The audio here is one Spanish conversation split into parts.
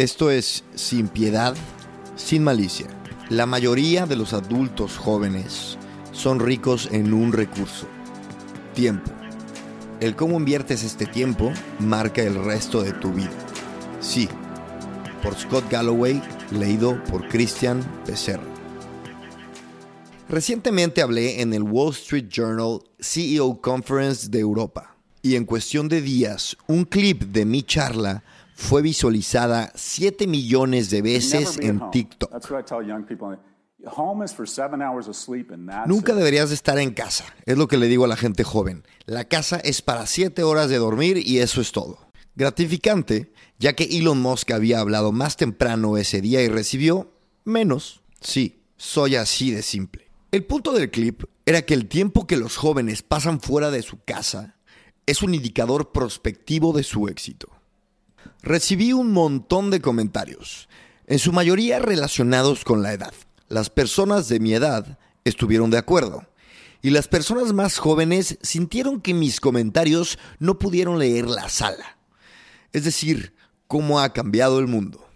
Esto es Sin Piedad, Sin Malicia. La mayoría de los adultos jóvenes son ricos en un recurso, tiempo. El cómo inviertes este tiempo marca el resto de tu vida. Sí, por Scott Galloway, leído por Christian Becerra. Recientemente hablé en el Wall Street Journal CEO Conference de Europa y en cuestión de días un clip de mi charla fue visualizada 7 millones de veces en TikTok. Nunca deberías de estar en casa, es lo que le digo a la gente joven. La casa es para 7 horas de dormir y eso es todo. Gratificante, ya que Elon Musk había hablado más temprano ese día y recibió menos. Sí, soy así de simple. El punto del clip era que el tiempo que los jóvenes pasan fuera de su casa es un indicador prospectivo de su éxito. Recibí un montón de comentarios, en su mayoría relacionados con la edad. Las personas de mi edad estuvieron de acuerdo, y las personas más jóvenes sintieron que mis comentarios no pudieron leer la sala. Es decir, cómo ha cambiado el mundo.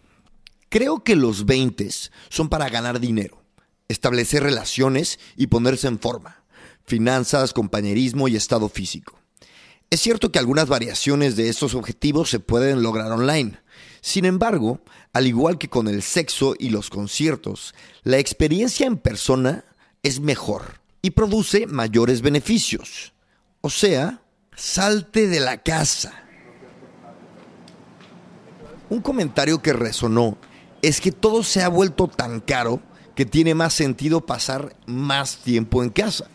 Creo que los 20 son para ganar dinero establecer relaciones y ponerse en forma, finanzas, compañerismo y estado físico. Es cierto que algunas variaciones de estos objetivos se pueden lograr online. Sin embargo, al igual que con el sexo y los conciertos, la experiencia en persona es mejor y produce mayores beneficios. O sea, salte de la casa. Un comentario que resonó es que todo se ha vuelto tan caro que tiene más sentido pasar más tiempo en casa.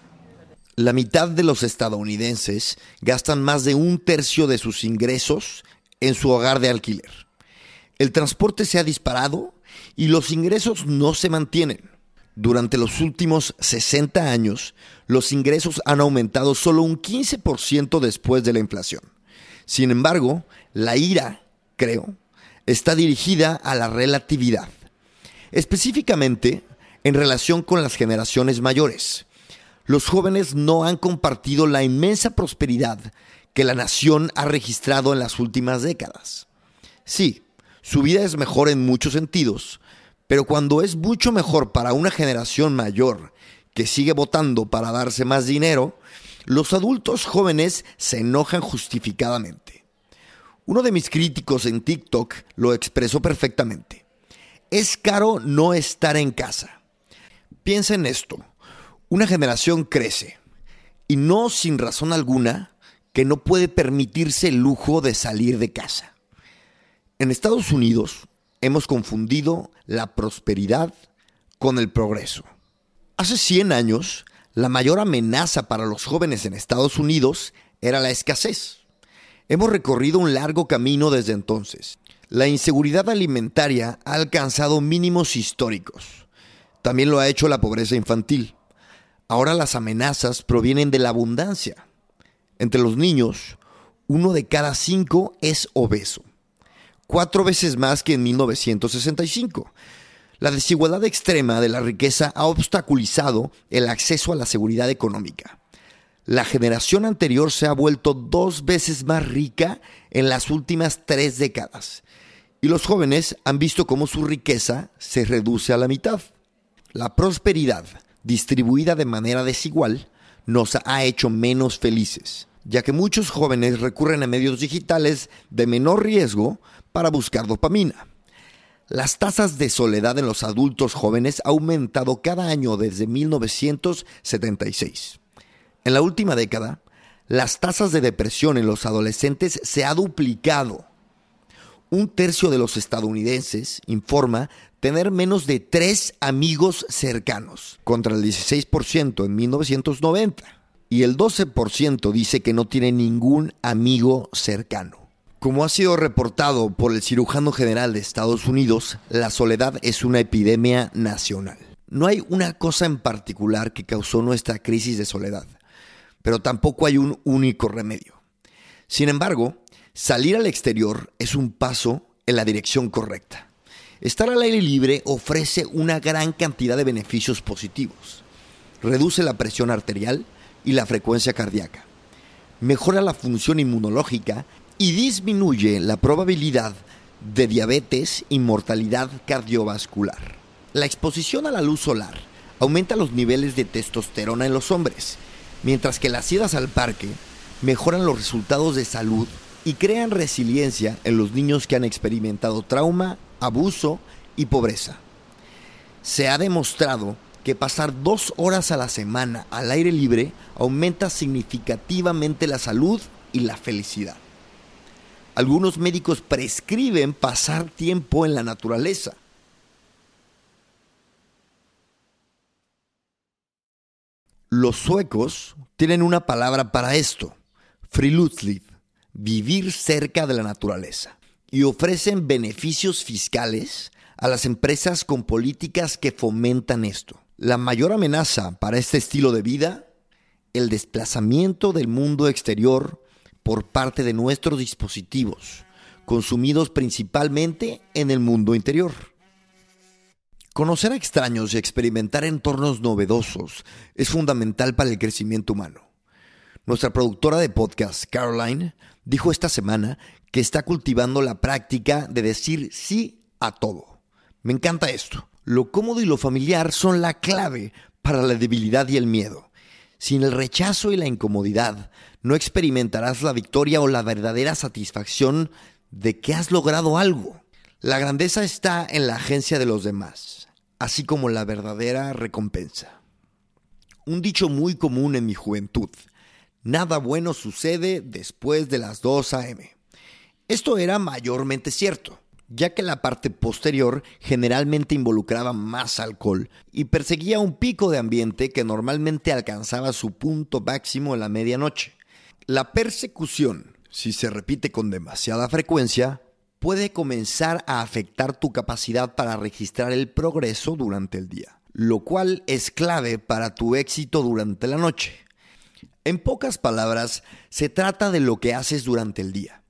La mitad de los estadounidenses gastan más de un tercio de sus ingresos en su hogar de alquiler. El transporte se ha disparado y los ingresos no se mantienen. Durante los últimos 60 años, los ingresos han aumentado solo un 15% después de la inflación. Sin embargo, la ira, creo, está dirigida a la relatividad. Específicamente, en relación con las generaciones mayores. Los jóvenes no han compartido la inmensa prosperidad que la nación ha registrado en las últimas décadas. Sí, su vida es mejor en muchos sentidos, pero cuando es mucho mejor para una generación mayor que sigue votando para darse más dinero, los adultos jóvenes se enojan justificadamente. Uno de mis críticos en TikTok lo expresó perfectamente. Es caro no estar en casa. Piensa en esto. Una generación crece, y no sin razón alguna, que no puede permitirse el lujo de salir de casa. En Estados Unidos hemos confundido la prosperidad con el progreso. Hace 100 años, la mayor amenaza para los jóvenes en Estados Unidos era la escasez. Hemos recorrido un largo camino desde entonces. La inseguridad alimentaria ha alcanzado mínimos históricos. También lo ha hecho la pobreza infantil. Ahora las amenazas provienen de la abundancia. Entre los niños, uno de cada cinco es obeso, cuatro veces más que en 1965. La desigualdad extrema de la riqueza ha obstaculizado el acceso a la seguridad económica. La generación anterior se ha vuelto dos veces más rica en las últimas tres décadas y los jóvenes han visto cómo su riqueza se reduce a la mitad. La prosperidad, distribuida de manera desigual, nos ha hecho menos felices, ya que muchos jóvenes recurren a medios digitales de menor riesgo para buscar dopamina. Las tasas de soledad en los adultos jóvenes ha aumentado cada año desde 1976. En la última década, las tasas de depresión en los adolescentes se ha duplicado. Un tercio de los estadounidenses, informa, tener menos de tres amigos cercanos, contra el 16% en 1990. Y el 12% dice que no tiene ningún amigo cercano. Como ha sido reportado por el cirujano general de Estados Unidos, la soledad es una epidemia nacional. No hay una cosa en particular que causó nuestra crisis de soledad, pero tampoco hay un único remedio. Sin embargo, salir al exterior es un paso en la dirección correcta. Estar al aire libre ofrece una gran cantidad de beneficios positivos. Reduce la presión arterial y la frecuencia cardíaca. Mejora la función inmunológica y disminuye la probabilidad de diabetes y mortalidad cardiovascular. La exposición a la luz solar aumenta los niveles de testosterona en los hombres, mientras que las idas al parque mejoran los resultados de salud y crean resiliencia en los niños que han experimentado trauma, abuso y pobreza. Se ha demostrado que pasar dos horas a la semana al aire libre aumenta significativamente la salud y la felicidad. Algunos médicos prescriben pasar tiempo en la naturaleza. Los suecos tienen una palabra para esto, friluftsliv, vivir cerca de la naturaleza, y ofrecen beneficios fiscales a las empresas con políticas que fomentan esto. La mayor amenaza para este estilo de vida, el desplazamiento del mundo exterior por parte de nuestros dispositivos, consumidos principalmente en el mundo interior. Conocer a extraños y experimentar entornos novedosos es fundamental para el crecimiento humano. Nuestra productora de podcast, Caroline, dijo esta semana que está cultivando la práctica de decir sí a todo. Me encanta esto. Lo cómodo y lo familiar son la clave para la debilidad y el miedo. Sin el rechazo y la incomodidad, no experimentarás la victoria o la verdadera satisfacción de que has logrado algo. La grandeza está en la agencia de los demás, así como la verdadera recompensa. Un dicho muy común en mi juventud, nada bueno sucede después de las 2 a.m. Esto era mayormente cierto, ya que la parte posterior generalmente involucraba más alcohol y perseguía un pico de ambiente que normalmente alcanzaba su punto máximo en la medianoche. La persecución, si se repite con demasiada frecuencia, puede comenzar a afectar tu capacidad para registrar el progreso durante el día, lo cual es clave para tu éxito durante la noche. En pocas palabras, se trata de lo que haces durante el día.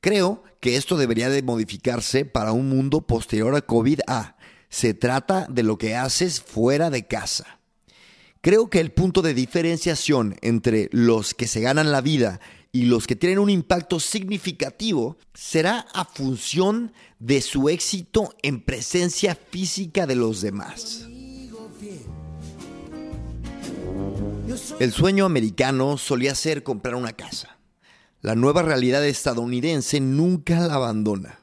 Creo que esto debería de modificarse para un mundo posterior a COVID-A. Se trata de lo que haces fuera de casa. Creo que el punto de diferenciación entre los que se ganan la vida y los que tienen un impacto significativo será a función de su éxito en presencia física de los demás. El sueño americano solía ser comprar una casa. La nueva realidad estadounidense nunca la abandona,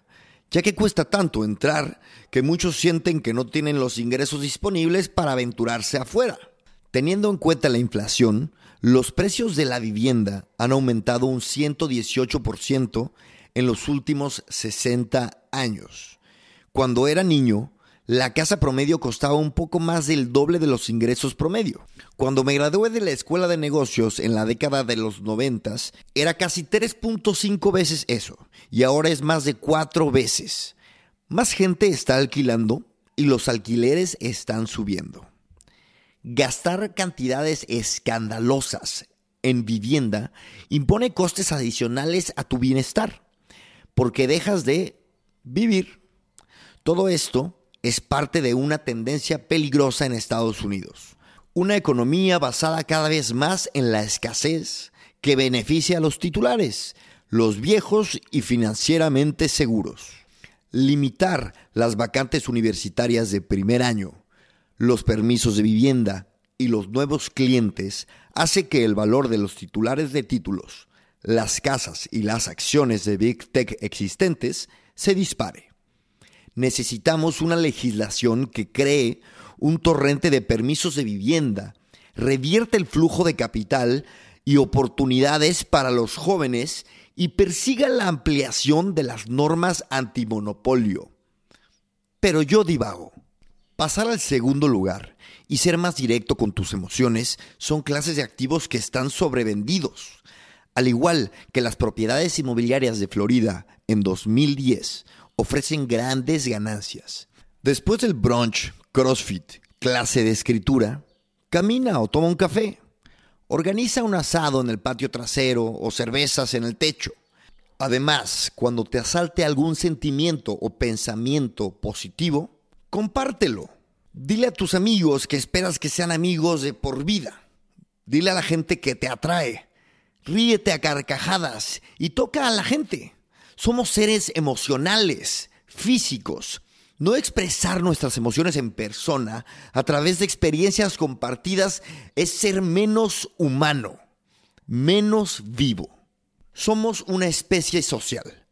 ya que cuesta tanto entrar que muchos sienten que no tienen los ingresos disponibles para aventurarse afuera. Teniendo en cuenta la inflación, los precios de la vivienda han aumentado un 118% en los últimos 60 años. Cuando era niño, la casa promedio costaba un poco más del doble de los ingresos promedio. Cuando me gradué de la escuela de negocios en la década de los 90, era casi 3.5 veces eso, y ahora es más de 4 veces. Más gente está alquilando y los alquileres están subiendo. Gastar cantidades escandalosas en vivienda impone costes adicionales a tu bienestar, porque dejas de vivir. Todo esto es parte de una tendencia peligrosa en Estados Unidos. Una economía basada cada vez más en la escasez que beneficia a los titulares, los viejos y financieramente seguros. Limitar las vacantes universitarias de primer año los permisos de vivienda y los nuevos clientes hace que el valor de los titulares de títulos, las casas y las acciones de Big Tech existentes se dispare. Necesitamos una legislación que cree un torrente de permisos de vivienda, revierte el flujo de capital y oportunidades para los jóvenes y persiga la ampliación de las normas antimonopolio. Pero yo divago. Pasar al segundo lugar y ser más directo con tus emociones son clases de activos que están sobrevendidos. Al igual que las propiedades inmobiliarias de Florida en 2010 ofrecen grandes ganancias. Después del brunch, CrossFit, clase de escritura, camina o toma un café. Organiza un asado en el patio trasero o cervezas en el techo. Además, cuando te asalte algún sentimiento o pensamiento positivo, compártelo. Dile a tus amigos que esperas que sean amigos de por vida. Dile a la gente que te atrae. Ríete a carcajadas y toca a la gente. Somos seres emocionales, físicos. No expresar nuestras emociones en persona a través de experiencias compartidas es ser menos humano, menos vivo. Somos una especie social.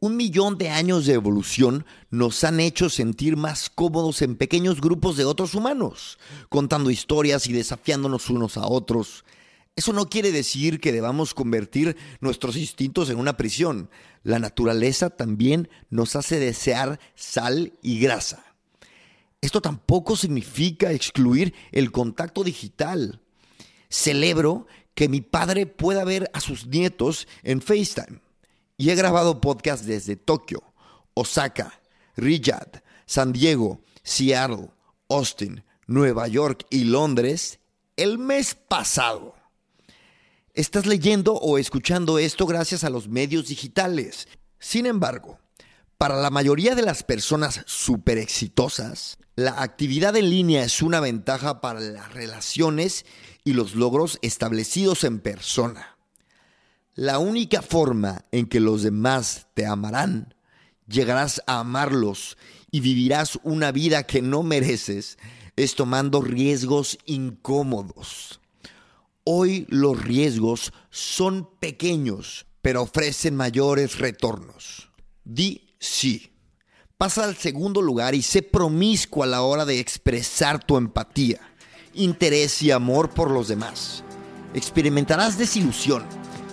Un millón de años de evolución nos han hecho sentir más cómodos en pequeños grupos de otros humanos, contando historias y desafiándonos unos a otros. Eso no quiere decir que debamos convertir nuestros instintos en una prisión. La naturaleza también nos hace desear sal y grasa. Esto tampoco significa excluir el contacto digital. Celebro que mi padre pueda ver a sus nietos en FaceTime. Y he grabado podcasts desde Tokio, Osaka, Riyadh, San Diego, Seattle, Austin, Nueva York y Londres el mes pasado. Estás leyendo o escuchando esto gracias a los medios digitales. Sin embargo, para la mayoría de las personas súper exitosas, la actividad en línea es una ventaja para las relaciones y los logros establecidos en persona. La única forma en que los demás te amarán, llegarás a amarlos y vivirás una vida que no mereces, es tomando riesgos incómodos. Hoy los riesgos son pequeños, pero ofrecen mayores retornos. Di sí. Pasa al segundo lugar y sé promiscuo a la hora de expresar tu empatía interés y amor por los demás. Experimentarás desilusión,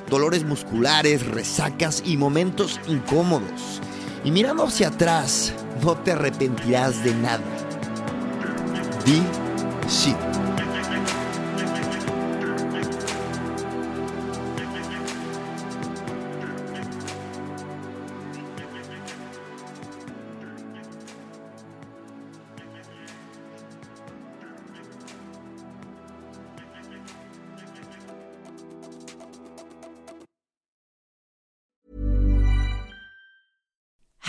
dolores musculares, resacas y momentos incómodos. Y mirando hacia atrás, no te arrepentirás de nada. Di sí.